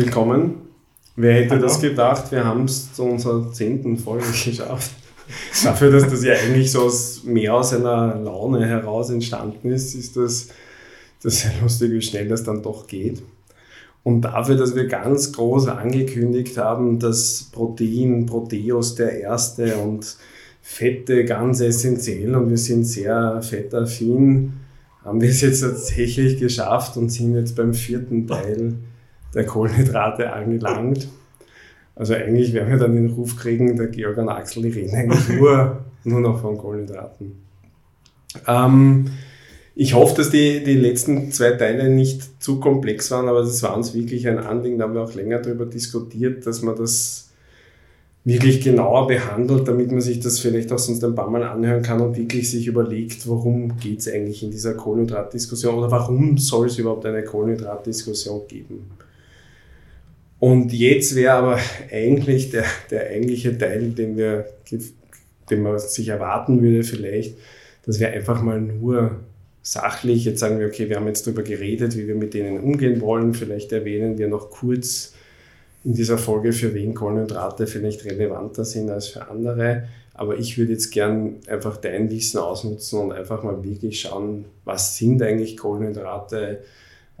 Willkommen. Wer hätte Hallo. das gedacht? Wir haben es zu unserer zehnten Folge geschafft. Dafür, dass das ja eigentlich so aus, mehr aus einer Laune heraus entstanden ist, ist das, das sehr lustig, wie schnell das dann doch geht. Und dafür, dass wir ganz groß angekündigt haben, dass Protein, Proteus der erste und Fette ganz essentiell und wir sind sehr fettaffin, haben wir es jetzt tatsächlich geschafft und sind jetzt beim vierten Teil der Kohlenhydrate angelangt. Also eigentlich werden wir dann den Ruf kriegen, der Georg und Axel, die reden eigentlich nur, nur noch von Kohlenhydraten. Ähm, ich hoffe, dass die, die letzten zwei Teile nicht zu komplex waren, aber das war uns wirklich ein Anliegen, da haben wir auch länger darüber diskutiert, dass man das wirklich genauer behandelt, damit man sich das vielleicht auch sonst ein paar Mal anhören kann und wirklich sich überlegt, worum geht es eigentlich in dieser Kohlenhydratdiskussion oder warum soll es überhaupt eine Kohlenhydratdiskussion geben. Und jetzt wäre aber eigentlich der, der eigentliche Teil, den, wir, den man sich erwarten würde vielleicht, dass wir einfach mal nur sachlich, jetzt sagen wir, okay, wir haben jetzt darüber geredet, wie wir mit denen umgehen wollen, vielleicht erwähnen wir noch kurz in dieser Folge, für wen Kohlenhydrate vielleicht relevanter sind als für andere. Aber ich würde jetzt gern einfach dein Wissen ausnutzen und einfach mal wirklich schauen, was sind eigentlich Kohlenhydrate,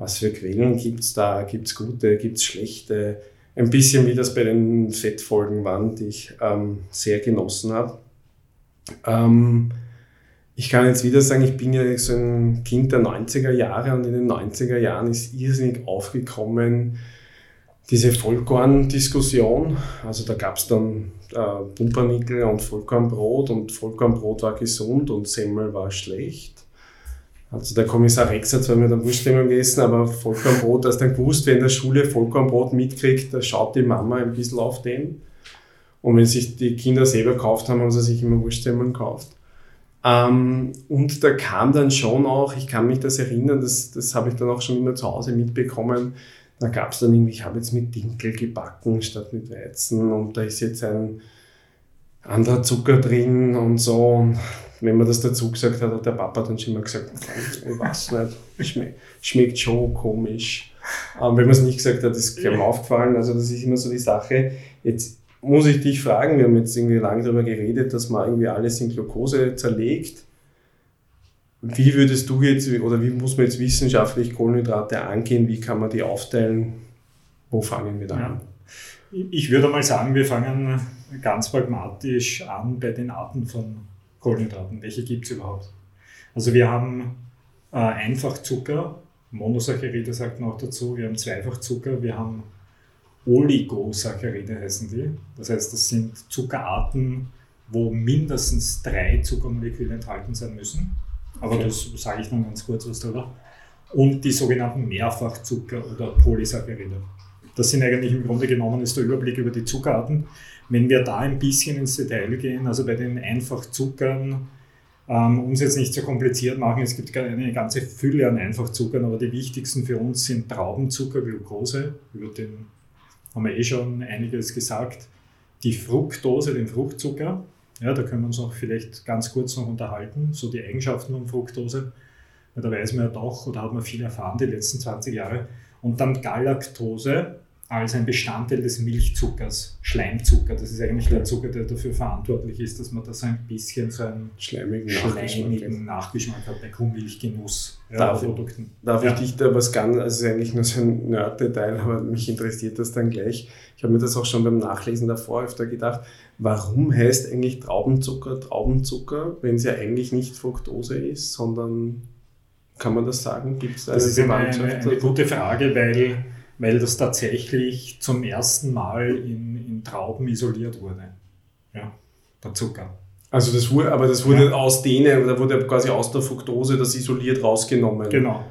was für Quellen gibt es da, gibt es gute, gibt es schlechte. Ein bisschen wie das bei den Fettfolgen waren, die ich ähm, sehr genossen habe. Ähm, ich kann jetzt wieder sagen, ich bin ja so ein Kind der 90er Jahre und in den 90er Jahren ist irrsinnig aufgekommen diese Vollkorn-Diskussion. Also da gab es dann äh, Pumpernickel und Vollkornbrot und Vollkornbrot war gesund und Semmel war schlecht. Also der Kommissar Rex hat zwar mit der Wurststimmung gegessen, aber Vollkornbrot, hast dann gewusst, wenn der Schule Vollkornbrot mitkriegt, da schaut die Mama ein bisschen auf den. Und wenn sich die Kinder selber gekauft haben, haben sie sich immer Wurststemmeln gekauft. Ähm, und da kam dann schon auch, ich kann mich das erinnern, das, das habe ich dann auch schon immer zu Hause mitbekommen, da gab es dann irgendwie, ich habe jetzt mit Dinkel gebacken statt mit Weizen und da ist jetzt ein anderer Zucker drin und so. Und wenn man das dazu gesagt hat, hat der Papa dann schon immer gesagt, ich weiß nicht, schmeckt, schmeckt schon komisch. Ähm, wenn man es nicht gesagt hat, ist mir aufgefallen. Also das ist immer so die Sache. Jetzt muss ich dich fragen, wir haben jetzt irgendwie lange darüber geredet, dass man irgendwie alles in Glucose zerlegt. Wie würdest du jetzt, oder wie muss man jetzt wissenschaftlich Kohlenhydrate angehen? Wie kann man die aufteilen? Wo fangen wir da an? Ich würde mal sagen, wir fangen ganz pragmatisch an bei den Arten von Kohlenhydraten. Welche gibt es überhaupt? Also wir haben äh, Einfachzucker, Monosaccharide sagt man auch dazu, wir haben Zweifachzucker, wir haben Oligosaccharide heißen die. Das heißt, das sind Zuckerarten, wo mindestens drei Zuckermoleküle enthalten sein müssen. Aber okay. das sage ich dann ganz kurz was darüber. Und die sogenannten Mehrfachzucker oder Polysaccharide. Das sind eigentlich im Grunde genommen ist der Überblick über die Zuckerarten. Wenn wir da ein bisschen ins Detail gehen, also bei den Einfachzuckern, ähm, um es jetzt nicht so kompliziert machen, es gibt eine ganze Fülle an Einfachzuckern, aber die wichtigsten für uns sind Traubenzucker, Glucose, über den haben wir eh schon einiges gesagt. Die Fructose, den Fruchtzucker, ja, da können wir uns auch vielleicht ganz kurz noch unterhalten, so die Eigenschaften von Fructose. Weil da weiß man ja doch, oder hat man viel erfahren die letzten 20 Jahre. Und dann Galaktose als ein Bestandteil des Milchzuckers, Schleimzucker. Das ist eigentlich der Zucker, der dafür verantwortlich ist, dass man da so ein bisschen so einen schleimigen, schleimigen Nachgeschmack, hat bei Kuhmilchgenuss. Darf, Produkten. darf ja. ich dich da was ganz, also eigentlich nur so ein Nerd-Detail, aber mich interessiert das dann gleich. Ich habe mir das auch schon beim Nachlesen davor öfter gedacht, warum heißt eigentlich Traubenzucker Traubenzucker, wenn es ja eigentlich nicht Fructose ist, sondern kann man das sagen? Gibt es eine Das ist eine, eine, eine gute Frage, weil weil das tatsächlich zum ersten Mal in, in Trauben isoliert wurde. Ja, der Zucker. Also das wurde, aber das wurde ja. aus denen, da wurde quasi aus der Fructose das isoliert rausgenommen. Genau,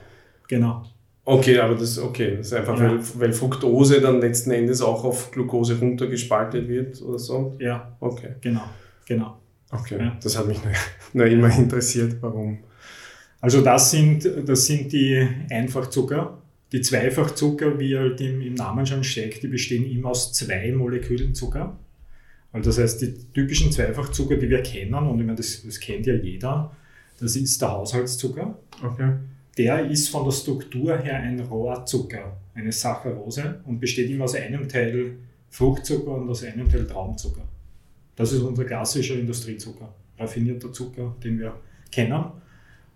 genau. Okay, aber das, okay, das ist einfach, ja. weil, weil Fructose dann letzten Endes auch auf Glucose runtergespaltet wird oder so? Ja. Okay. Genau, genau. Okay, ja. das hat mich nur, nur immer interessiert, warum. Also das sind, das sind die Einfachzucker, die Zweifachzucker, wie halt im, im Namen schon steckt, die bestehen immer aus zwei Molekülen Zucker. Also das heißt, die typischen Zweifachzucker, die wir kennen, und ich meine, das, das kennt ja jeder, das ist der Haushaltszucker. Okay. der ist von der Struktur her ein Rohrzucker, eine Saccharose und besteht immer aus einem Teil Fruchtzucker und aus einem Teil Traumzucker. Das ist unser klassischer Industriezucker, raffinierter Zucker, den wir kennen.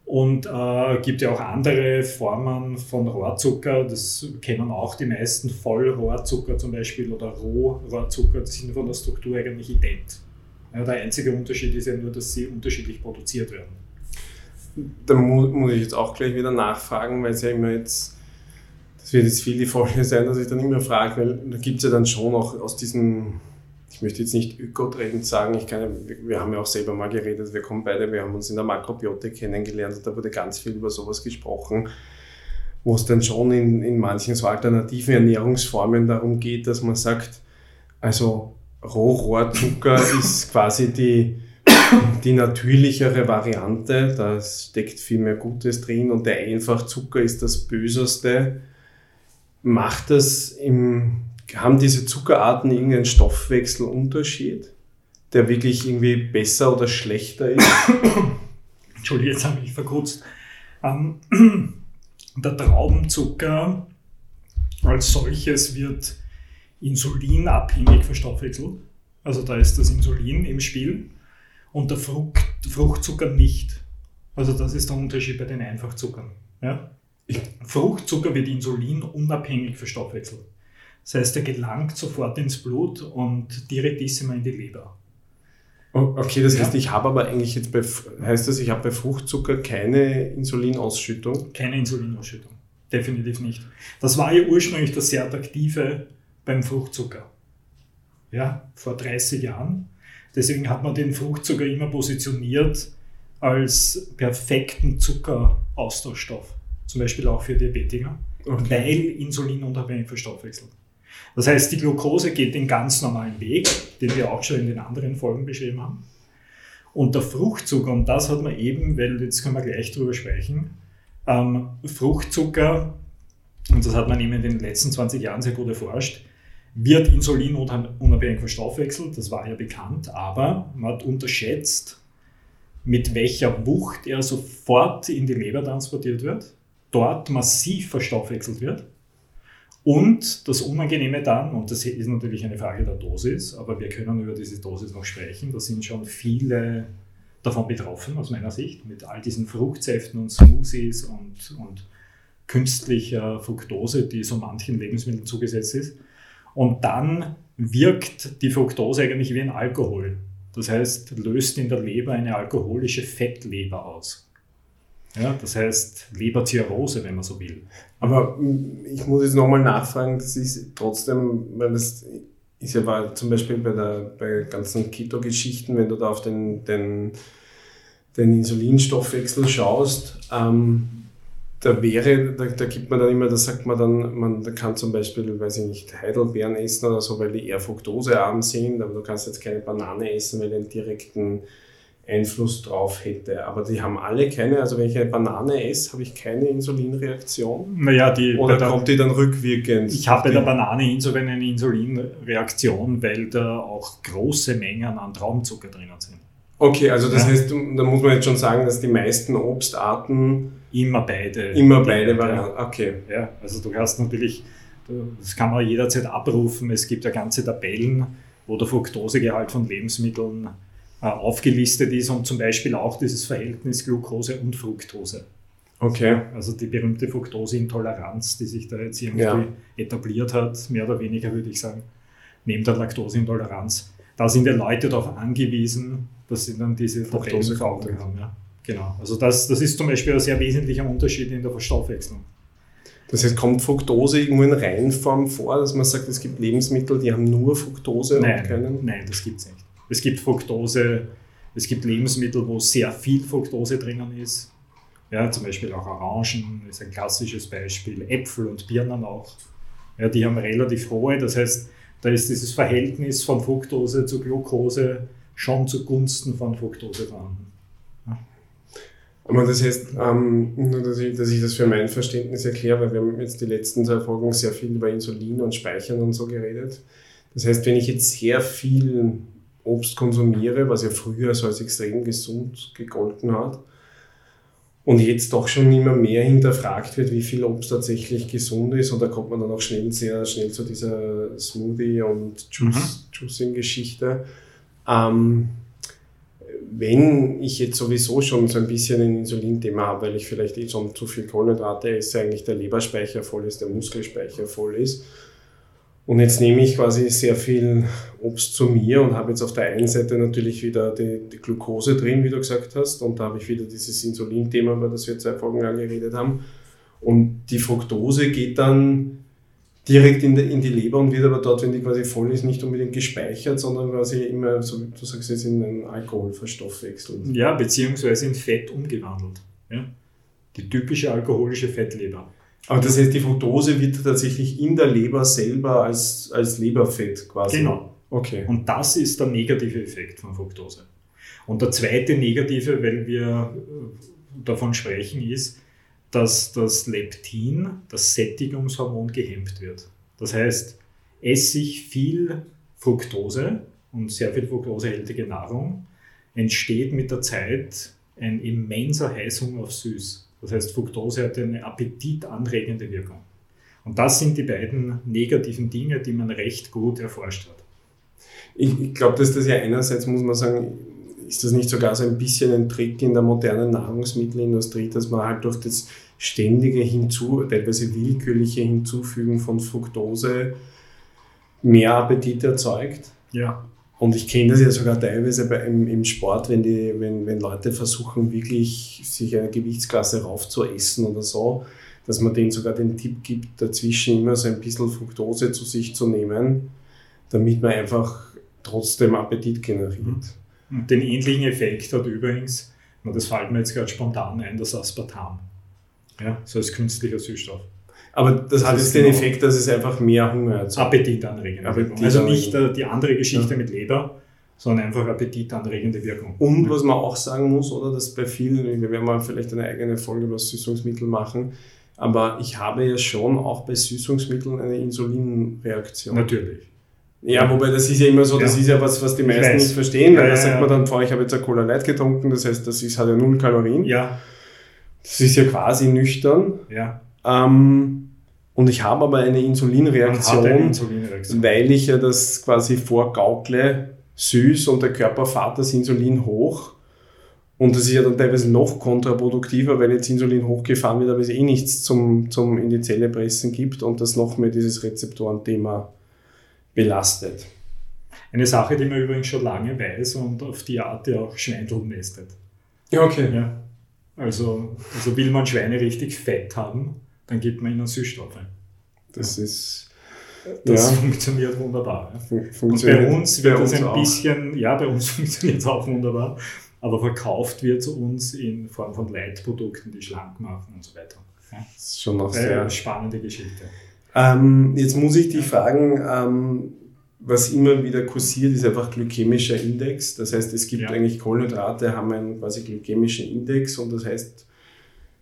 Und äh, gibt ja auch andere Formen von Rohrzucker, das kennen auch die meisten, Vollrohrzucker zum Beispiel oder Rohrohrzucker, die sind von der Struktur eigentlich ident. Ja, der einzige Unterschied ist ja nur, dass sie unterschiedlich produziert werden. Da mu muss ich jetzt auch gleich wieder nachfragen, weil es ja immer jetzt, das wird jetzt viel die Folge sein, dass ich dann immer frage, weil da gibt es ja dann schon auch aus diesen ich möchte jetzt nicht Ökotrend sagen, ich kann, wir haben ja auch selber mal geredet, wir kommen beide, wir haben uns in der Makrobiotik kennengelernt und da wurde ganz viel über sowas gesprochen, wo es dann schon in, in manchen so alternativen Ernährungsformen darum geht, dass man sagt, also Rohrohrzucker ist quasi die, die natürlichere Variante, da steckt viel mehr Gutes drin und der Einfachzucker ist das Böseste. Macht das im haben diese Zuckerarten irgendeinen Stoffwechselunterschied, der wirklich irgendwie besser oder schlechter ist? Entschuldigung, jetzt habe ich verkürzt. Ähm, der Traubenzucker als solches wird insulinabhängig verstoffwechselt. Also da ist das Insulin im Spiel und der Frucht, Fruchtzucker nicht. Also das ist der Unterschied bei den Einfachzuckern. Ja? Fruchtzucker wird insulinunabhängig verstoffwechselt. Das heißt, er gelangt sofort ins Blut und direktissima in die Leber. Okay, das heißt, ja. ich habe aber eigentlich jetzt bei, heißt das, ich habe bei Fruchtzucker keine Insulinausschüttung? Keine Insulinausschüttung, definitiv nicht. Das war ja ursprünglich das sehr attraktive beim Fruchtzucker. Ja, vor 30 Jahren. Deswegen hat man den Fruchtzucker immer positioniert als perfekten Zuckeraustauschstoff. Zum Beispiel auch für Diabetiker, okay. weil Insulin unabhängig verstoffwechselt. Das heißt, die Glucose geht den ganz normalen Weg, den wir auch schon in den anderen Folgen beschrieben haben. Und der Fruchtzucker, und das hat man eben, weil jetzt können wir gleich drüber sprechen, ähm, Fruchtzucker, und das hat man eben in den letzten 20 Jahren sehr gut erforscht, wird Insulin unabhängig verstoffwechselt, das war ja bekannt, aber man hat unterschätzt, mit welcher Wucht er sofort in die Leber transportiert wird, dort massiv verstoffwechselt wird und das Unangenehme dann, und das ist natürlich eine Frage der Dosis, aber wir können über diese Dosis noch sprechen, da sind schon viele davon betroffen aus meiner Sicht, mit all diesen Fruchtsäften und Smoothies und, und künstlicher Fructose, die so manchen Lebensmitteln zugesetzt ist. Und dann wirkt die Fructose eigentlich wie ein Alkohol. Das heißt, löst in der Leber eine alkoholische Fettleber aus. Ja, das heißt Leberzirrhose, wenn man so will. Aber mm, ich muss jetzt nochmal nachfragen, das ist trotzdem, weil das ist ja war zum Beispiel bei der bei ganzen Keto-Geschichten, wenn du da auf den, den, den Insulinstoffwechsel schaust, ähm, da wäre, da, da gibt man dann immer, da sagt man dann, man kann zum Beispiel, weiß ich nicht, Heidelbeeren essen oder so, weil die eher fruktosearm sind, aber du kannst jetzt keine Banane essen, weil einen direkten Einfluss drauf hätte. Aber die haben alle keine, also wenn ich eine Banane esse, habe ich keine Insulinreaktion. Naja, die, Oder der, kommt die dann rückwirkend? Ich habe bei der Banane insofern eine Insulinreaktion, weil da auch große Mengen an Traumzucker drinnen sind. Okay, also das ja. heißt, da muss man jetzt schon sagen, dass die meisten Obstarten immer beide. Immer beide Varianten. Okay. Ja, also du hast natürlich, das kann man jederzeit abrufen. Es gibt ja ganze Tabellen, wo der Fructosegehalt von Lebensmitteln aufgelistet ist und zum Beispiel auch dieses Verhältnis Glucose und Fructose. Okay. Also die berühmte Fructoseintoleranz, die sich da jetzt irgendwie ja. etabliert hat, mehr oder weniger würde ich sagen, neben der Laktoseintoleranz. Da sind ja Leute darauf angewiesen, dass sie dann diese Tabellen vor Augen haben. Ja. Genau. Also das, das ist zum Beispiel ein sehr wesentlicher Unterschied in der Verstoffwechslung. Das heißt, kommt Fructose irgendwo in Reinform vor, dass man sagt, es gibt Lebensmittel, die haben nur Fructose nein, und keinen? Nein, das gibt es nicht. Es gibt Fructose, es gibt Lebensmittel, wo sehr viel Fructose drinnen ist. Ja, zum Beispiel auch Orangen ist ein klassisches Beispiel, Äpfel und Birnen auch. Ja, die haben relativ hohe, das heißt, da ist dieses Verhältnis von Fructose zu Glucose schon zugunsten von Fructose vorhanden. Aber das heißt, ähm, nur dass ich, dass ich das für mein Verständnis erkläre, weil wir haben jetzt die letzten zwei Folgen sehr viel über Insulin und Speichern und so geredet. Das heißt, wenn ich jetzt sehr viel Obst konsumiere, was ja früher so als extrem gesund gegolten hat, und jetzt doch schon immer mehr hinterfragt wird, wie viel Obst tatsächlich gesund ist. Und da kommt man dann auch schnell, sehr schnell zu dieser Smoothie- und Juice, mhm. Juicing-Geschichte. Ähm, wenn ich jetzt sowieso schon so ein bisschen ein Insulinthema habe, weil ich vielleicht eh schon zu viel Kohlenhydrate esse, eigentlich der Leberspeicher voll ist, der Muskelspeicher voll ist, und jetzt nehme ich quasi sehr viel Obst zu mir und habe jetzt auf der einen Seite natürlich wieder die, die Glucose drin, wie du gesagt hast, und da habe ich wieder dieses Insulin-Thema, über das wir zwei Folgen lang geredet haben. Und die Fructose geht dann direkt in die, in die Leber und wird aber dort, wenn die quasi voll ist, nicht unbedingt gespeichert, sondern quasi immer, so wie du sagst, jetzt in einen Alkohol verstoffwechselt. Ja, beziehungsweise in Fett umgewandelt. Ja? Die typische alkoholische Fettleber. Aber das heißt, die Fructose wird tatsächlich in der Leber selber als, als Leberfett quasi. Genau. Okay. Und das ist der negative Effekt von Fructose. Und der zweite negative, weil wir äh, davon sprechen, ist, dass das Leptin, das Sättigungshormon, gehemmt wird. Das heißt, esse ich viel Fructose und sehr viel fructosehaltige Nahrung, entsteht mit der Zeit ein immenser Heißhunger auf Süß. Das heißt, Fructose hat eine appetitanregende Wirkung. Und das sind die beiden negativen Dinge, die man recht gut erforscht hat. Ich, ich glaube, dass das ja einerseits, muss man sagen, ist das nicht sogar so ein bisschen ein Trick in der modernen Nahrungsmittelindustrie, dass man halt durch das ständige Hinzu, teilweise willkürliche Hinzufügen von Fructose mehr Appetit erzeugt? Ja. Und ich kenne das ja sogar teilweise bei, im, im, Sport, wenn, die, wenn, wenn Leute versuchen, wirklich sich eine Gewichtsklasse raufzuessen oder so, dass man denen sogar den Tipp gibt, dazwischen immer so ein bisschen Fructose zu sich zu nehmen, damit man einfach trotzdem Appetit generiert. Mhm. Und den ähnlichen Effekt hat übrigens, das fällt mir jetzt gerade spontan ein, das Aspartam. Ja, so als künstlicher Süßstoff. Aber das, das hat jetzt den genau Effekt, dass es einfach mehr Hunger hat. Appetitanregende Appetit Also nicht äh, die andere Geschichte ja. mit Leber, sondern einfach appetitanregende Wirkung. Und was man auch sagen muss, oder, dass bei vielen, wir werden mal vielleicht eine eigene Folge über Süßungsmittel machen, aber ich habe ja schon auch bei Süßungsmitteln eine Insulinreaktion. Natürlich. Ja, wobei das ist ja immer so, das ja. ist ja was, was die meisten nicht verstehen, weil ja, da sagt man dann, ich habe jetzt eine Cola Light getrunken, das heißt, das ist, hat ja null Kalorien. Ja. Das ist ja quasi nüchtern. Ja. Ähm, und ich habe aber eine Insulinreaktion, eine Insulinreaktion, weil ich ja das quasi vorgaukle, süß und der Körper fährt das Insulin hoch. Und das ist ja dann teilweise noch kontraproduktiver, weil jetzt Insulin hochgefahren wird, aber es eh nichts zum, zum in die Zelle pressen gibt und das noch mehr dieses Rezeptorenthema belastet. Eine Sache, die man übrigens schon lange weiß und auf die Art ja auch Schweindel mästet. Ja, okay. Ja. Also, also will man Schweine richtig fett haben, dann gibt man ihnen Süßstoffe. Das ist. Das ja. funktioniert wunderbar. Funktioniert und bei uns wird bei das ein auch. bisschen, ja, bei uns funktioniert es auch wunderbar, aber verkauft wird es uns in Form von Leitprodukten, die schlank machen und so weiter. Das ist schon noch sehr spannende Geschichte. Ähm, jetzt muss ich dich fragen, ähm, was immer wieder kursiert, ist einfach glykämischer Index. Das heißt, es gibt ja. eigentlich Kohlenhydrate, haben einen quasi glykämischen Index und das heißt,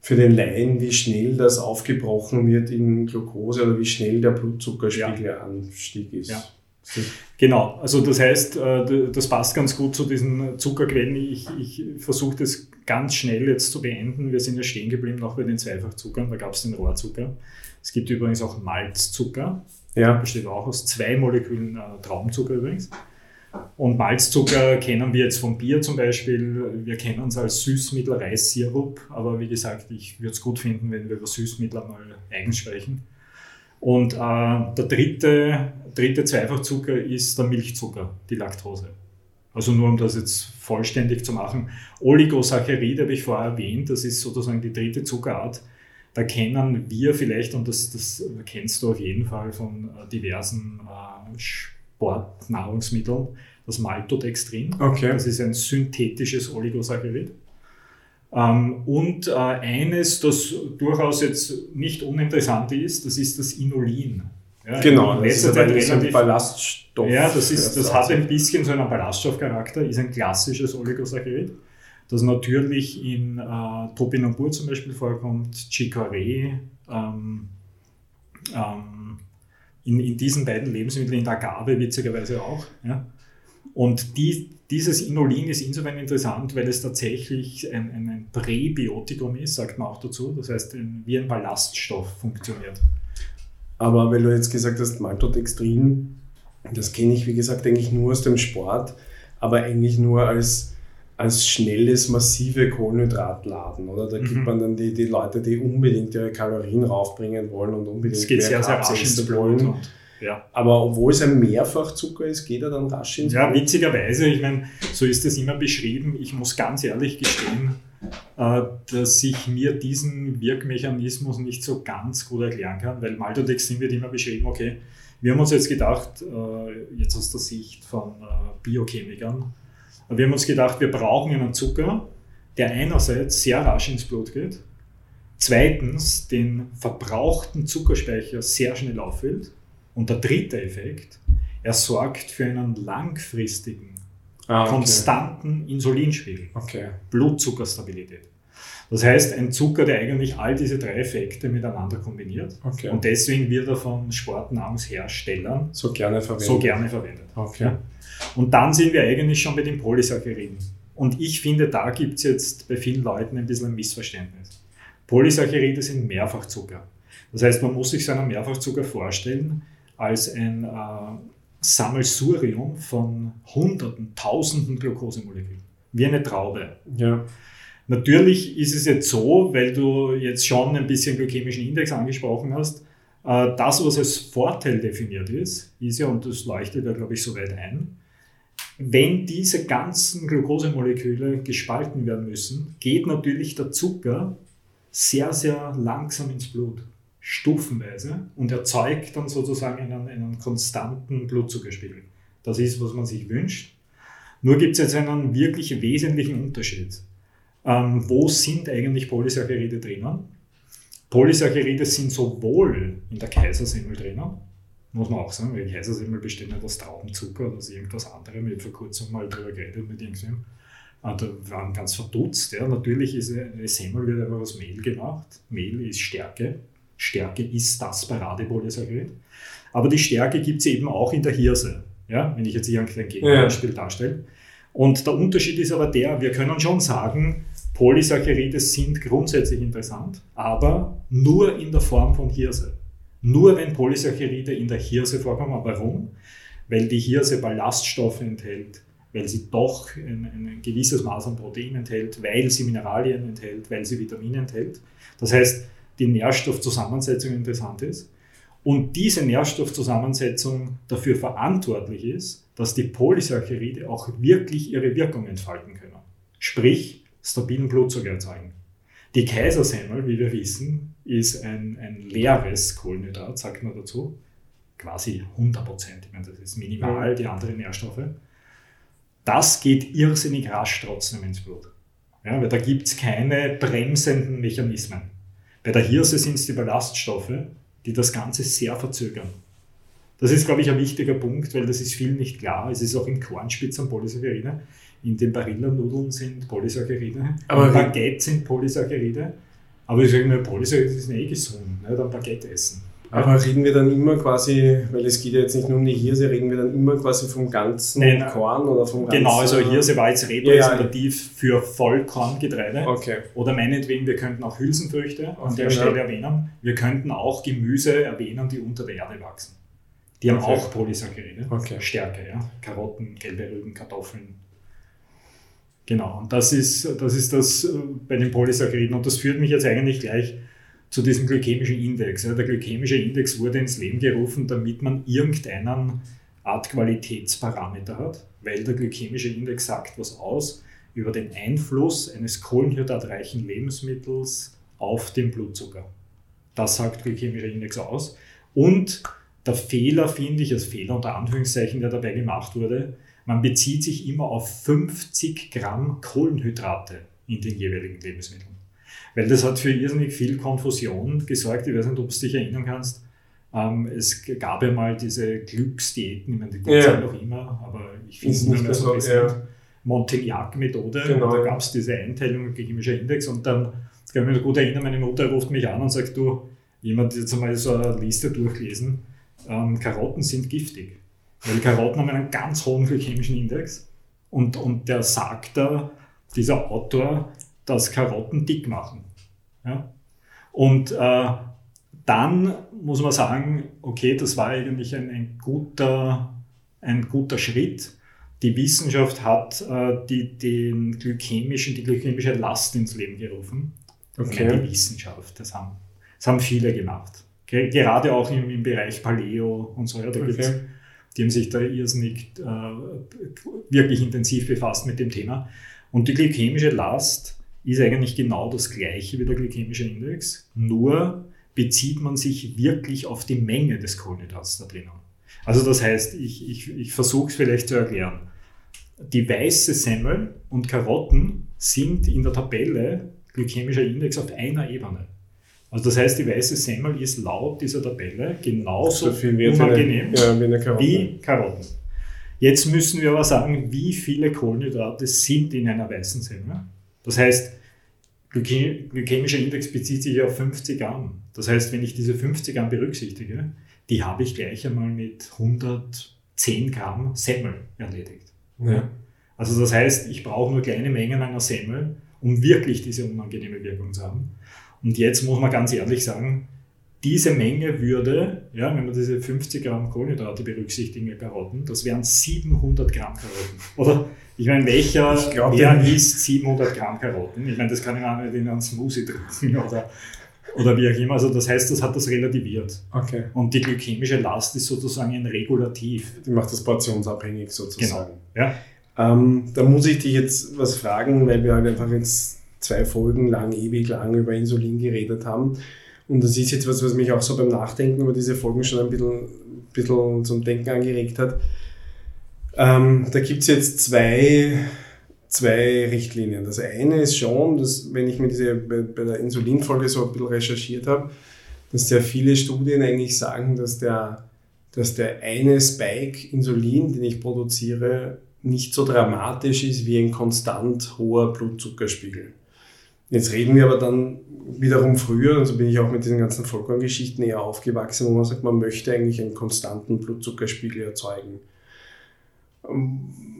für den Laien, wie schnell das aufgebrochen wird in Glucose oder wie schnell der Blutzuckerspiegelanstieg ist. Ja. Genau, also das heißt, äh, das passt ganz gut zu diesen Zuckerquellen. Ich, ich versuche das ganz schnell jetzt zu beenden. Wir sind ja stehen geblieben noch bei den Zweifachzuckern, da gab es den Rohrzucker. Es gibt übrigens auch Malzzucker, ja. besteht auch aus zwei Molekülen äh, Traumzucker übrigens. Und Malzzucker kennen wir jetzt vom Bier zum Beispiel. Wir kennen es als Süßmittel, Reissirup. Aber wie gesagt, ich würde es gut finden, wenn wir über Süßmittel einmal eigens sprechen. Und äh, der dritte, dritte Zweifachzucker ist der Milchzucker, die Laktose. Also nur um das jetzt vollständig zu machen. Oligosaccharide habe ich vorher erwähnt, das ist sozusagen die dritte Zuckerart. Da kennen wir vielleicht, und das, das kennst du auf jeden Fall von äh, diversen äh, Sportnahrungsmitteln, das Maltodextrin. Okay. Das ist ein synthetisches Oligosaccharid. Ähm, und äh, eines, das durchaus jetzt nicht uninteressant ist, das ist das Inulin. Ja, genau, das ist Zeit relativ, ein Ballaststoff. Ja, das, ist, das hat ein bisschen so einen Ballaststoffcharakter, ist ein klassisches Oligosaccharid, das natürlich in äh, Topinambur zum Beispiel vorkommt, Chicorée, ähm, ähm, in, in diesen beiden Lebensmitteln, in der Agave witzigerweise auch. Ja. Und die, dieses Inulin ist insofern interessant, weil es tatsächlich ein, ein Präbiotikum ist, sagt man auch dazu. Das heißt, wie ein Ballaststoff funktioniert. Aber weil du jetzt gesagt hast, Maltodextrin, das kenne ich, wie gesagt, eigentlich nur aus dem Sport, aber eigentlich nur als, als schnelles, massive Kohlenhydratladen, oder? Da mhm. gibt man dann die, die Leute, die unbedingt ihre Kalorien raufbringen wollen und unbedingt das geht sehr, sehr rasch wollen. Und ja. Aber obwohl es ein Mehrfachzucker ist, geht er dann rasch ins Ja, Blut. witzigerweise, ich meine, so ist es immer beschrieben. Ich muss ganz ehrlich gestehen, äh, dass ich mir diesen Wirkmechanismus nicht so ganz gut erklären kann, weil Maltodextrin wird immer beschrieben, okay, wir haben uns jetzt gedacht, äh, jetzt aus der Sicht von äh, Biochemikern, wir haben uns gedacht, wir brauchen einen Zucker, der einerseits sehr rasch ins Blut geht, zweitens den verbrauchten Zuckerspeicher sehr schnell auffüllt und der dritte Effekt, er sorgt für einen langfristigen, ah, okay. konstanten Insulinspiegel, okay. Blutzuckerstabilität. Das heißt, ein Zucker, der eigentlich all diese drei Effekte miteinander kombiniert. Okay. Und deswegen wird er von Sportnahrungsherstellern so gerne verwendet. So gerne verwendet. Okay. Und dann sind wir eigentlich schon bei den Polysacchariden. Und ich finde, da gibt es jetzt bei vielen Leuten ein bisschen ein Missverständnis. Polysaccharide sind Mehrfachzucker. Das heißt, man muss sich so einen Mehrfachzucker vorstellen als ein äh, Sammelsurium von Hunderten, Tausenden Glukosemolekülen. Wie eine Traube. Ja. Natürlich ist es jetzt so, weil du jetzt schon ein bisschen glykämischen Index angesprochen hast, äh, das, was als Vorteil definiert ist, ist ja, und das leuchtet ja, glaube ich, so weit ein, wenn diese ganzen Glukosemoleküle gespalten werden müssen, geht natürlich der Zucker sehr, sehr langsam ins Blut stufenweise und erzeugt dann sozusagen einen, einen konstanten Blutzuckerspiegel. Das ist, was man sich wünscht. Nur gibt es jetzt einen wirklich wesentlichen Unterschied. Ähm, wo sind eigentlich Polysaccharide drinnen? Polysaccharide sind sowohl in der Kaisersemmel drinnen, muss man auch sagen, weil Kaisersemmel besteht nicht aus Traubenzucker oder aus irgendwas anderem. Ich habe vor kurzem mal darüber geredet mit irgendjemandem. Ah, da waren ganz verdutzt. Ja. Natürlich ist eine Semmel wird einfach aus Mehl gemacht. Mehl ist Stärke. Stärke ist das Paradepolysaccharid. Aber die Stärke gibt es eben auch in der Hirse, ja, wenn ich jetzt hier ein Gegenbeispiel ja. darstelle. Und der Unterschied ist aber der, wir können schon sagen, Polysaccharide sind grundsätzlich interessant, aber nur in der Form von Hirse. Nur wenn Polysaccharide in der Hirse vorkommen. Warum? Weil die Hirse Ballaststoffe enthält, weil sie doch ein, ein, gewisses Maß an Protein enthält, weil sie Mineralien enthält, weil sie Vitamine enthält. Das heißt, die Nährstoffzusammensetzung interessant ist und diese Nährstoffzusammensetzung dafür verantwortlich ist, dass die Polysaccharide auch wirklich ihre Wirkung entfalten können. Sprich, stabilen Blutzucker erzeugen. Die Kaisersemmel, wie wir wissen, ist ein, ein leeres Kohlenhydrat, sagt man dazu. Quasi 100 Prozent. Ich meine, das ist minimal, die anderen Nährstoffe. Das geht irrsinnig rasch trotzdem ins Blut. Ja, weil da gibt es keine bremsenden Mechanismen. Bei der Hirse sind es die Ballaststoffe, die das Ganze sehr verzögern. Das ist, glaube ich, ein wichtiger Punkt, weil das ist vielen nicht klar. Es ist auch in Kornspitzen Polysaccharide. In den Barilla-Nudeln sind Polysaccharide. Aber Im Baguette sind Polysaccharide. Aber ich sage mir, Polysaccharide ist eh gesund, ne? dann Baguette essen. Aber reden wir dann immer quasi, weil es geht ja jetzt nicht nur um die Hirse, reden wir dann immer quasi vom ganzen Nein, Korn oder vom ganzen... Genau, also Hirse war jetzt repräsentativ ja, ja. für Vollkorngetreide. Okay. Oder meinetwegen, wir könnten auch Hülsenfrüchte an der Stelle ja. erwähnen. Wir könnten auch Gemüse erwähnen, die unter der Erde wachsen. Die haben okay. auch Polysaccharide, okay. Stärke, ja. Karotten, gelbe Rüben, Kartoffeln. Genau, und das ist, das ist das äh, bei den Polysacchariden. Und das führt mich jetzt eigentlich gleich zu diesem glykämischen Index. Der glykämische Index wurde ins Leben gerufen, damit man irgendeinen Art Qualitätsparameter hat, weil der glykämische Index sagt was aus über den Einfluss eines kohlenhydratreichen Lebensmittels auf den Blutzucker. Das sagt glykämischer Index aus. Und der Fehler, finde ich, als Fehler unter Anführungszeichen, der dabei gemacht wurde, man bezieht sich immer auf 50 Gramm Kohlenhydrate in den jeweiligen Lebensmitteln. Weil das hat für irrsinnig viel Konfusion gesorgt. Ich weiß nicht, ob du dich erinnern kannst. Ähm, es gab ja mal diese Glücksdiäten, ich meine, die gibt es ja. noch immer, aber ich finde es nicht mehr so ein ja. Montignac-Methode. Genau. Da gab es diese Einteilung chemischer Index und dann, ich kann mich gut erinnern, meine Mutter ruft mich an und sagt, du, jemand jetzt einmal so eine Liste durchlesen, ähm, Karotten sind giftig. Weil Karotten haben einen ganz hohen glykämischen Index und, und der sagt da, dieser Autor, dass Karotten dick machen. Ja? Und äh, dann muss man sagen, okay, das war eigentlich ein, ein, guter, ein guter Schritt. Die Wissenschaft hat äh, die, den glykämischen, die glykämische Last ins Leben gerufen. Okay. Also die Wissenschaft, das haben, das haben viele gemacht. Gerade auch im, im Bereich Paleo und so. Ja, da okay. Die haben sich da irrsinnig äh, wirklich intensiv befasst mit dem Thema. Und die glykämische Last ist eigentlich genau das gleiche wie der glykämische Index, nur bezieht man sich wirklich auf die Menge des Kohlenhydrats da drinnen. Also das heißt, ich, ich, ich versuche es vielleicht zu erklären. Die weiße Semmel und Karotten sind in der Tabelle glykämischer Index auf einer Ebene. Also das heißt, die weiße Semmel ist laut dieser Tabelle genauso so unangenehm ja, wie, Karotte. wie Karotten. Jetzt müssen wir aber sagen, wie viele Kohlenhydrate sind in einer weißen Semmel. Das heißt, glykämischer Index bezieht sich auf 50 Gramm. Das heißt, wenn ich diese 50 Gramm berücksichtige, die habe ich gleich einmal mit 110 Gramm Semmel erledigt. Ja. Also das heißt, ich brauche nur kleine Mengen einer Semmel, um wirklich diese unangenehme Wirkung zu haben. Und jetzt muss man ganz ehrlich sagen, diese Menge würde, ja, wenn man diese 50 Gramm Kohlenhydrate berücksichtigen, Karotten, das wären 700 Gramm Karotten. Oder ich meine, welcher, ich glaub, wer isst 700 Gramm Karotten? Ich meine, das kann ich auch nicht in einen Smoothie trinken oder, oder wie auch immer. Also das heißt, das hat das relativiert. Okay. Und die glykämische Last ist sozusagen ein Regulativ. Die macht das portionsabhängig sozusagen. Genau. Ja. Ähm, da muss ich dich jetzt was fragen, weil wir halt einfach jetzt zwei Folgen lang, ewig lang über Insulin geredet haben. Und das ist jetzt was, was mich auch so beim Nachdenken über diese Folgen schon ein bisschen, bisschen zum Denken angeregt hat. Ähm, da gibt es jetzt zwei, zwei Richtlinien. Das eine ist schon, dass wenn ich mir diese bei, bei der Insulinfolge so ein bisschen recherchiert habe, dass sehr viele Studien eigentlich sagen, dass der, dass der eine Spike Insulin, den ich produziere, nicht so dramatisch ist wie ein konstant hoher Blutzuckerspiegel. Jetzt reden wir aber dann wiederum früher, und so bin ich auch mit diesen ganzen Vollkorngeschichten eher aufgewachsen, wo man sagt, man möchte eigentlich einen konstanten Blutzuckerspiegel erzeugen.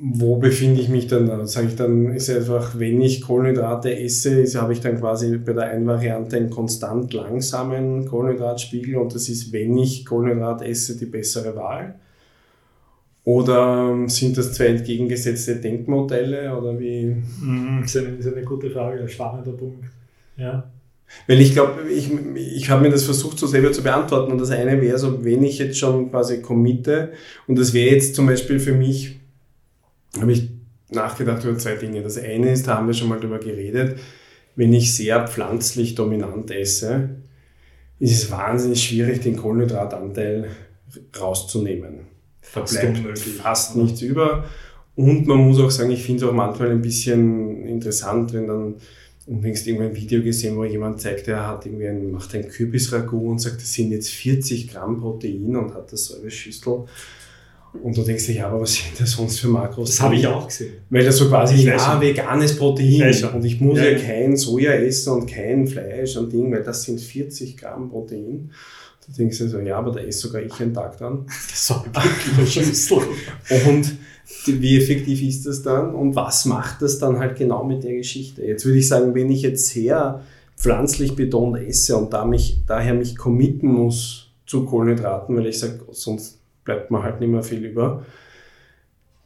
Wo befinde ich mich dann da? Sage ich dann, ist einfach, wenn ich Kohlenhydrate esse, ist, habe ich dann quasi bei der einen Variante einen konstant langsamen Kohlenhydratspiegel und das ist, wenn ich Kohlenhydrat esse, die bessere Wahl. Oder sind das zwei entgegengesetzte Denkmodelle oder wie? Mhm, das, ist eine, das ist eine gute Frage, ein spannender Punkt. Ja. Weil ich glaube, ich, ich habe mir das versucht so selber zu beantworten und das eine wäre so, wenn ich jetzt schon quasi committe und das wäre jetzt zum Beispiel für mich, habe ich nachgedacht über zwei Dinge. Das eine ist, da haben wir schon mal drüber geredet, wenn ich sehr pflanzlich dominant esse, ist es wahnsinnig schwierig, den Kohlenhydratanteil rauszunehmen fast bleibt fast nichts über. Und man muss auch sagen, ich finde es auch manchmal ein bisschen interessant, wenn dann unlängst irgendwo ein Video gesehen, wo jemand zeigt, er hat irgendwie ein, macht ein Kürbisragout und sagt, das sind jetzt 40 Gramm Protein und hat das so eine Schüssel. Und du denkst dir, ja, aber was sind das sonst für Makros? Das habe ich auch gesehen. Weil das so quasi, ich ja, veganes Protein. Und ich muss ja. ja kein Soja essen und kein Fleisch und Ding, weil das sind 40 Gramm Protein. Da denkst du so, ja, aber da esse sogar ich einen Tag dann. Das ist wirklich ein Schlüssel. und wie effektiv ist das dann und was macht das dann halt genau mit der Geschichte? Jetzt würde ich sagen, wenn ich jetzt sehr pflanzlich betont esse und da mich, daher mich committen muss zu Kohlenhydraten, weil ich sage, sonst bleibt mir halt nicht mehr viel über,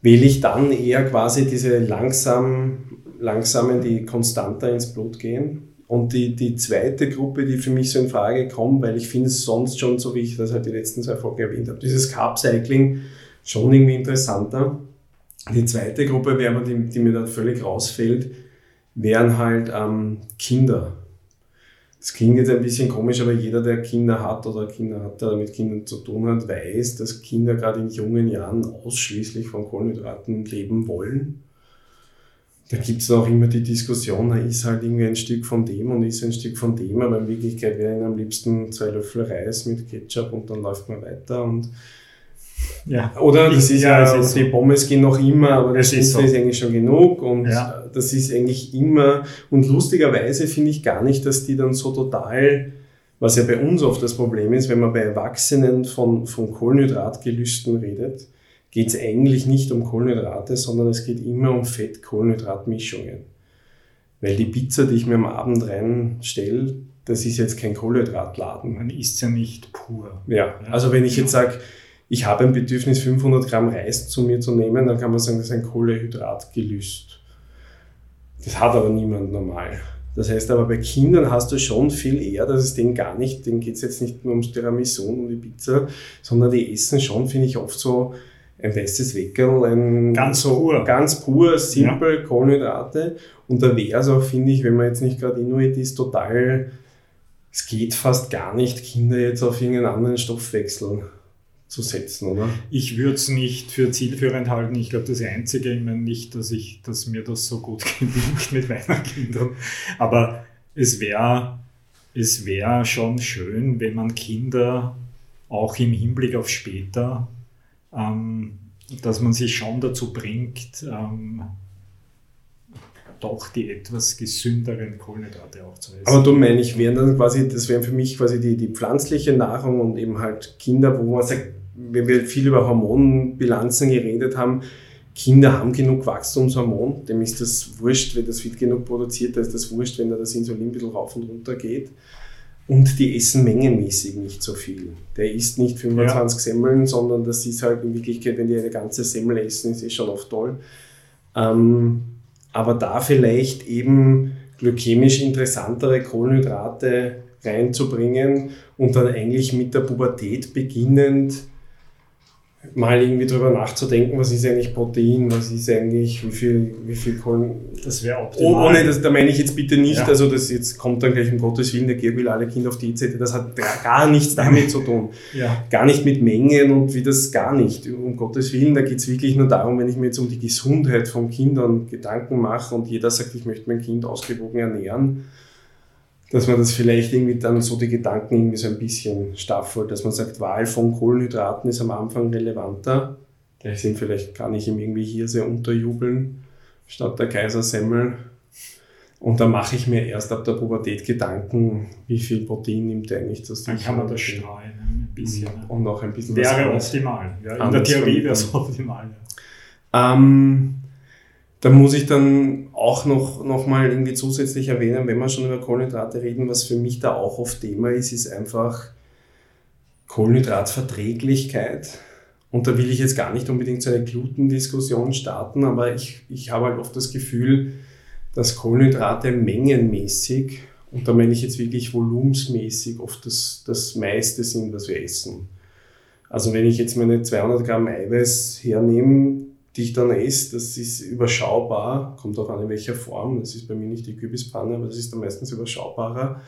wähle ich dann eher quasi diese langsam, langsamen, die konstanter ins Blut gehen und die, die zweite Gruppe, die für mich so in Frage kommt, weil ich finde es sonst schon, so wie ich das halt die letzten zwei Folgen erwähnt habe, dieses Carb-Cycling schon irgendwie interessanter. Die zweite Gruppe, wäre die, die mir dann völlig rausfällt, wären halt ähm, Kinder. Das klingt jetzt ein bisschen komisch, aber jeder, der Kinder hat oder Kinder hat, der mit Kindern zu tun hat, weiß, dass Kinder gerade in jungen Jahren ausschließlich von Kohlenhydraten leben wollen da gibt es auch immer die Diskussion, er ist halt irgendwie ein Stück von dem und ist ein Stück von dem, aber in Wirklichkeit wäre ihm am liebsten zwei Löffel Reis mit Ketchup und dann läuft man weiter und ja. Oder das ist ja, ja ist die Pommes gehen noch immer, aber das ist, so. ist eigentlich schon genug und ja. das ist eigentlich immer und lustigerweise finde ich gar nicht, dass die dann so total, was ja bei uns oft das Problem ist, wenn man bei Erwachsenen von, von Kohlenhydratgelüsten redet, geht es eigentlich nicht um Kohlenhydrate, sondern es geht immer um Fett-Kohlenhydrat-Mischungen. Weil die Pizza, die ich mir am Abend reinstelle, das ist jetzt kein Kohlenhydratladen. Man isst ja nicht pur. Ja, also wenn ich jetzt sage, ich habe ein Bedürfnis, 500 Gramm Reis zu mir zu nehmen, dann kann man sagen, das ist ein Kohlehydratgelüst. Das hat aber niemand normal. Das heißt aber, bei Kindern hast du schon viel eher, dass es denen gar nicht, denen geht es jetzt nicht nur ums Tiramisu und die Pizza, sondern die essen schon, finde ich, oft so ein weißes Weckerl, ein ganz pur, ganz pur, simpel ja. Kohlenhydrate. Und da wäre es auch, finde ich, wenn man jetzt nicht gerade Inuit ist, total, es geht fast gar nicht, Kinder jetzt auf irgendeinen anderen Stoffwechsel zu setzen, oder? Ich würde es nicht für zielführend halten. Ich glaube, das Einzige, ich meine nicht, dass, ich, dass mir das so gut gelingt mit meinen Kindern, aber es wäre es wär schon schön, wenn man Kinder auch im Hinblick auf später, ähm, dass man sich schon dazu bringt, ähm, doch die etwas gesünderen Kohlenhydrate auch zu essen. Aber du meine ich, wären dann quasi, das wären für mich quasi die, die pflanzliche Nahrung und eben halt Kinder, wo man sagt, wenn wir viel über Hormonbilanzen geredet haben, Kinder haben genug Wachstumshormon, dem ist das wurscht, wenn das fit genug produziert, da ist das wurscht, wenn da das Insulin ein bisschen rauf und runter geht. Und die essen mengenmäßig nicht so viel. Der isst nicht 25 ja. Semmeln, sondern das ist halt in Wirklichkeit, wenn die eine ganze Semmel essen, ist es schon oft toll. Ähm, aber da vielleicht eben glykämisch interessantere Kohlenhydrate reinzubringen und dann eigentlich mit der Pubertät beginnend mal irgendwie drüber nachzudenken, was ist eigentlich Protein, was ist eigentlich, wie viel, wie viel Kohlen. Das wäre optimal. Ohne, das, da meine ich jetzt bitte nicht, ja. also das jetzt kommt dann gleich um Gottes Willen, der Georg will alle Kinder auf die EZ, das hat gar nichts damit zu tun. Ja. Gar nicht mit Mengen und wie das gar nicht. Um Gottes Willen, da geht es wirklich nur darum, wenn ich mir jetzt um die Gesundheit von Kindern Gedanken mache und jeder sagt, ich möchte mein Kind ausgewogen ernähren, dass man das vielleicht irgendwie dann so die Gedanken irgendwie so ein bisschen staffelt, dass man sagt, Wahl von Kohlenhydraten ist am Anfang relevanter. Deswegen vielleicht kann ich ihm irgendwie hier sehr unterjubeln, statt der Kaisersemmel. Und dann mache ich mir erst ab der Pubertät Gedanken, wie viel Protein nimmt eigentlich das Dann kann man das streuen, ein bisschen. Und noch ein bisschen Wäre optimal. Ja, in der Theorie wäre es optimal. Ja. Ähm, da muss ich dann auch noch, noch mal irgendwie zusätzlich erwähnen, wenn wir schon über Kohlenhydrate reden, was für mich da auch oft Thema ist, ist einfach Kohlenhydratverträglichkeit. Und da will ich jetzt gar nicht unbedingt so eine Glutendiskussion starten, aber ich, ich habe halt oft das Gefühl, dass Kohlenhydrate mengenmäßig, und da meine ich jetzt wirklich volumensmäßig, oft das, das meiste sind, was wir essen. Also wenn ich jetzt meine 200 Gramm Eiweiß hernehme, die ich dann esse, das ist überschaubar, kommt auch an in welcher Form. Das ist bei mir nicht die Kürbispanne, aber das ist dann meistens überschaubarer.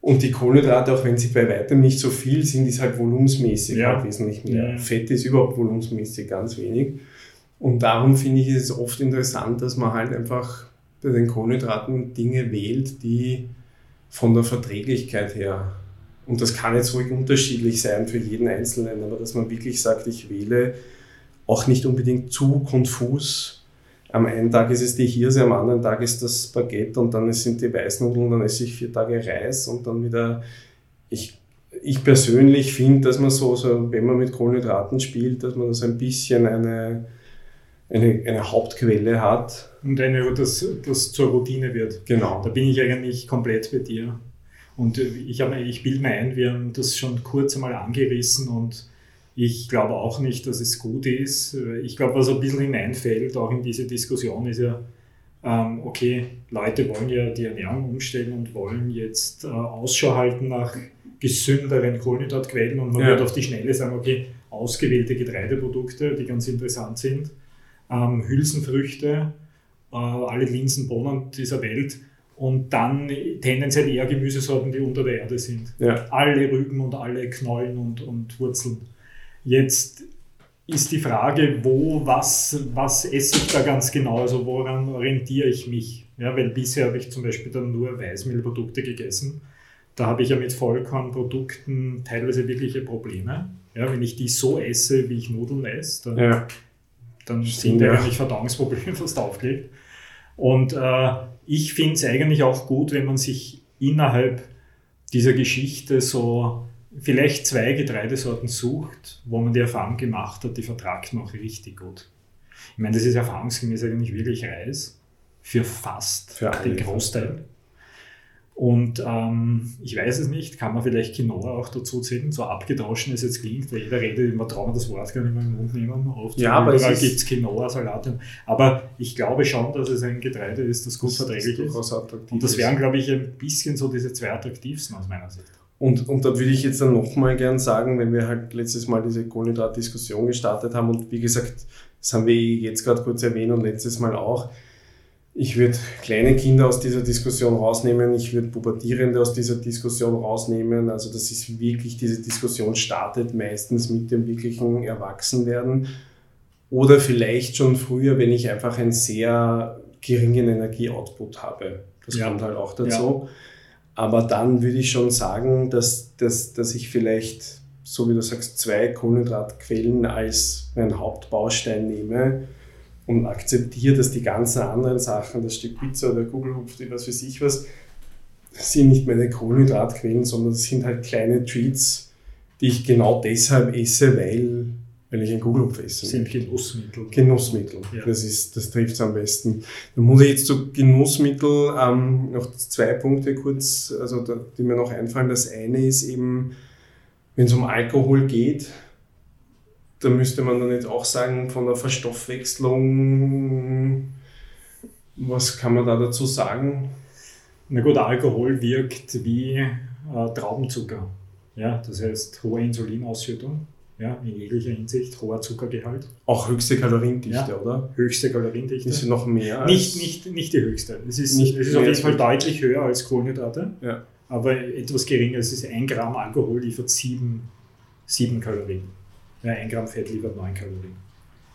Und die Kohlenhydrate, auch wenn sie bei weitem nicht so viel sind, ist halt volumensmäßig ja. halt wesentlich mehr. Ja. Fett ist überhaupt volumensmäßig ganz wenig. Und darum finde ich es oft interessant, dass man halt einfach bei den Kohlenhydraten Dinge wählt, die von der Verträglichkeit her, und das kann jetzt ruhig unterschiedlich sein für jeden Einzelnen, aber dass man wirklich sagt, ich wähle auch nicht unbedingt zu konfus. Am einen Tag ist es die Hirse, am anderen Tag ist das Baguette und dann sind die Weißnudeln, dann esse ich vier Tage Reis und dann wieder. Ich, ich persönlich finde, dass man so, so, wenn man mit Kohlenhydraten spielt, dass man das ein bisschen eine, eine, eine Hauptquelle hat. Und eine, dass das zur Routine wird. Genau. Da bin ich eigentlich komplett bei dir. Und ich, ich bilde mir ein, wir haben das schon kurz einmal angerissen und ich glaube auch nicht, dass es gut ist. Ich glaube, was ein bisschen hineinfällt, auch in diese Diskussion, ist ja, ähm, okay, Leute wollen ja die Ernährung umstellen und wollen jetzt äh, Ausschau halten nach gesünderen Kohlenhydratquellen und man ja. wird auf die Schnelle sagen, okay, ausgewählte Getreideprodukte, die ganz interessant sind, ähm, Hülsenfrüchte, äh, alle Linsen, Bohnen dieser Welt und dann tendenziell eher Gemüsesorten, die unter der Erde sind. Ja. Alle Rüben und alle Knollen und, und Wurzeln. Jetzt ist die Frage, wo, was, was esse ich da ganz genau, also woran orientiere ich mich? Ja, weil bisher habe ich zum Beispiel dann nur Weißmehlprodukte gegessen. Da habe ich ja mit Vollkornprodukten teilweise wirkliche Probleme. Ja, wenn ich die so esse, wie ich Nudeln esse, dann, ja. dann sind ja. eigentlich Verdauungsprobleme fast aufgelegt. Und äh, ich finde es eigentlich auch gut, wenn man sich innerhalb dieser Geschichte so vielleicht zwei Getreidesorten sucht, wo man die Erfahrung gemacht hat, die vertragen auch richtig gut. Ich meine, das ist erfahrungsgemäß eigentlich wirklich Reis für fast Für den Großteil. Und ähm, ich weiß es nicht, kann man vielleicht Quinoa auch dazu zählen, so abgedroschen es jetzt klingt, weil jeder redet, man traut das Wort gar nicht mehr im Mund nehmen. Oft Ja, aber es überall ist- gibt es Quinoa-Salate. Aber ich glaube schon, dass es ein Getreide ist, das gut verträglich ist. attraktiv Und das ist. wären, glaube ich, ein bisschen so diese zwei attraktivsten aus meiner Sicht. Und, und da würde ich jetzt dann nochmal gern sagen, wenn wir halt letztes Mal diese Kohlenhydrat-Diskussion gestartet haben und wie gesagt, das haben wir jetzt gerade kurz erwähnt und letztes Mal auch, ich würde kleine Kinder aus dieser Diskussion rausnehmen, ich würde Pubertierende aus dieser Diskussion rausnehmen. Also das ist wirklich, diese Diskussion startet meistens mit dem wirklichen Erwachsenwerden oder vielleicht schon früher, wenn ich einfach einen sehr geringen Energieoutput habe. Das Ja. kommt halt auch dazu. Aber dann würde ich schon sagen, dass, dass, dass ich vielleicht, so wie du sagst, zwei Kohlenhydratquellen als meinen Hauptbaustein nehme und akzeptiere, dass die ganzen anderen Sachen, das Stück Pizza oder Kugelhupf, die was für sich was, sind nicht meine Kohlenhydratquellen, sondern das sind halt kleine Treats, die ich genau deshalb esse, weil, weil ich einen Kugelhupf esse. Das sind Genussmittel. Genussmittel. Ja. Das, ist, das trifft es am besten. Da muss ich jetzt zu Genussmittel ähm, noch zwei Punkte kurz, also da, die mir noch einfallen. Das eine ist eben, wenn es um Alkohol geht, da müsste man dann jetzt auch sagen, von der Verstoffwechslung, was kann man da dazu sagen? Na gut, Alkohol wirkt wie äh, Traubenzucker. Ja, das heißt hohe Insulinausschüttung, ja, in jeglicher Hinsicht, hoher Zuckergehalt, Auch höchste Kaloriendichte, Ja. oder? höchste Kaloriendichte. Ist sie noch mehr? Nicht, nicht, nicht die höchste. Es ist, Nicht es ist auf jeden Fall deutlich höher als Kohlenhydrate, Ja. aber etwas geringer. Es ist ein Gramm Alkohol liefert sieben, sieben Kalorien. Ja, ein Gramm Fett liefert neun Kalorien.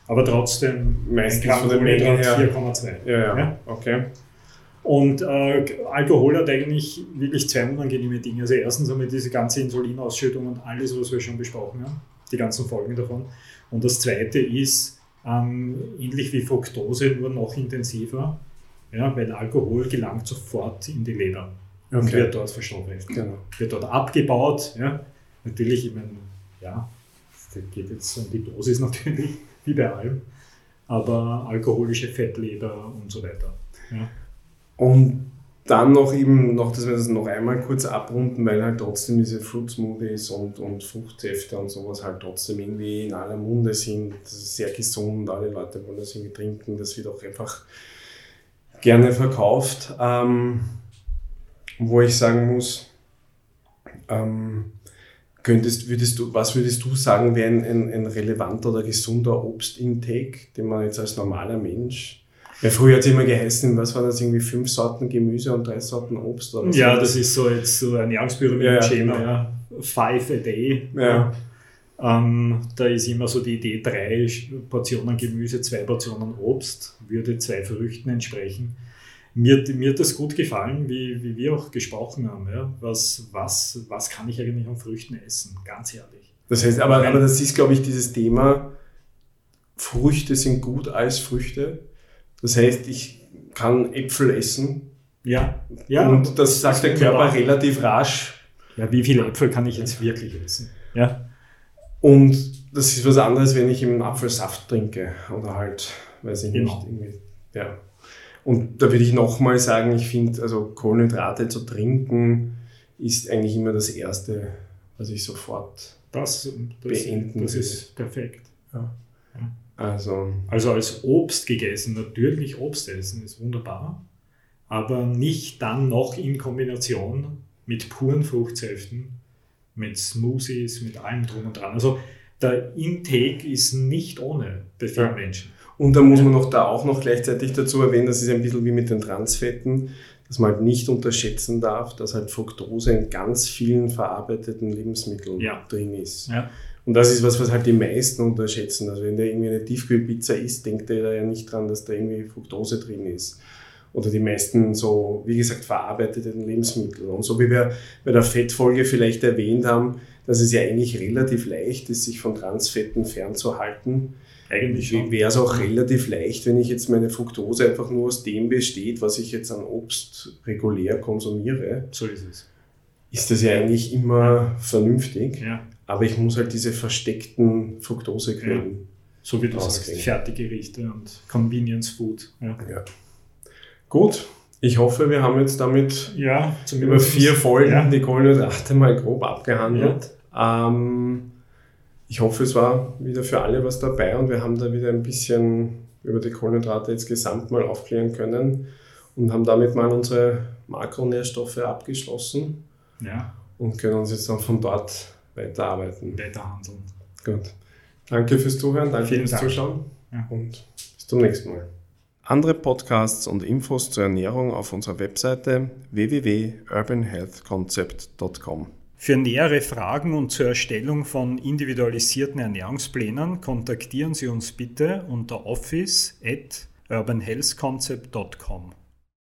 Aber trotzdem, Meistens ein Gramm Kohlenhydrat her. 4,2. Ja, ja, Ja? okay. Und äh, Alkohol hat eigentlich wirklich zwei unangenehme Dinge. Also erstens einmal diese ganze Insulinausschüttung und alles, was wir schon besprochen haben, die ganzen Folgen davon. Und das zweite ist, ähm, ähnlich wie Fructose, nur noch intensiver, ja, weil Alkohol gelangt sofort in die Leber und Okay. wird dort verstoffwechselt. Genau. Wird dort abgebaut. Ja. Natürlich, ich meine, ja, es geht jetzt um die Dosis natürlich, wie bei allem, aber alkoholische Fettleber und so weiter. Ja. Und dann noch eben, noch, dass wir das noch einmal kurz abrunden, weil halt trotzdem diese Fruit Smoothies und, und Fruchtsäfte und sowas halt trotzdem irgendwie in aller Munde sind. Das ist sehr gesund, alle Leute wollen das irgendwie trinken, das wird auch einfach gerne verkauft. Ähm, wo ich sagen muss, ähm, könntest, würdest du, was würdest du sagen, wäre ein, ein, ein relevanter oder gesunder Obstintake, den man jetzt als normaler Mensch ja, früher hat es immer geheißen, was war das, irgendwie fünf Sorten Gemüse und drei Sorten Obst oder so. Ja, das ist so jetzt so ein Ernährungspyramiden-Schema, Ja, ja, Five a day. Ja. Ähm, da ist immer so die Idee, drei Portionen Gemüse, zwei Portionen Obst, würde zwei Früchten entsprechen. Mir, mir hat das gut gefallen, wie, wie wir auch gesprochen haben. Ja. Was, was, was kann ich eigentlich an Früchten essen? Ganz ehrlich. Das heißt, aber, aber das ist, glaube ich, dieses Thema, Früchte sind gut als Früchte. Das heißt, ich kann Äpfel essen Ja, ja. und das sagt der Körper relativ rasch. Ja, wie viele Äpfel kann ich jetzt wirklich essen? Ja. Und das ist was anderes, wenn ich einen Apfelsaft trinke oder halt, weiß ich Genau. nicht. Irgendwie, ja. Und da würde ich nochmal sagen, ich finde, also Kohlenhydrate zu trinken ist eigentlich immer das Erste, was ich sofort. Das, das, Beenden das will. ist perfekt. Also, Also als Obst gegessen, natürlich Obst essen ist wunderbar, aber nicht dann noch in Kombination mit puren Fruchtsäften, mit Smoothies, mit allem drum und dran. Also der Intake ist nicht ohne bei vielen Ja. Menschen. Und da muss man noch da auch noch gleichzeitig dazu erwähnen, das ist ein bisschen wie mit den Transfetten, dass man halt nicht unterschätzen darf, dass halt Fructose in ganz vielen verarbeiteten Lebensmitteln Ja. drin ist. Ja. Und das ist was, was halt die meisten unterschätzen. Also wenn der irgendwie eine Tiefkühlpizza isst, denkt der ja nicht dran, dass da irgendwie Fructose drin ist. Oder die meisten so, wie gesagt, verarbeiteten Lebensmittel. Und so wie wir bei der Fettfolge vielleicht erwähnt haben, dass es ja eigentlich relativ leicht ist, sich von Transfetten fernzuhalten Eigentlich schon. wäre es auch relativ leicht, wenn ich jetzt meine Fructose einfach nur aus dem besteht, was ich jetzt an Obst regulär konsumiere, So ist es. ist das ja eigentlich immer vernünftig. Ja. Aber ich muss halt diese versteckten Fructosequellen. So wie du sagst, Rauskriegen. Fertiggerichte und Convenience Food. Ja, Ja. Gut, ich hoffe, wir haben jetzt damit ja über vier Folgen Ja. die Kohlenhydrate mal grob abgehandelt. Ähm, ich hoffe, es war wieder für alle was dabei und wir haben da wieder ein bisschen über die Kohlenhydrate jetzt gesamt mal aufklären können und haben damit mal unsere Makronährstoffe abgeschlossen Ja, und können uns jetzt dann von dort weiterarbeiten. weiterhandeln. Gut. Danke fürs Zuhören, danke Vielen fürs Dank. Zuschauen Ja. und bis zum nächsten Mal. Andere Podcasts und Infos zur Ernährung auf unserer Webseite www.urbanhealthconcept.com. Für nähere Fragen und zur Erstellung von individualisierten Ernährungsplänen kontaktieren Sie uns bitte unter office at urbanhealthconcept.com.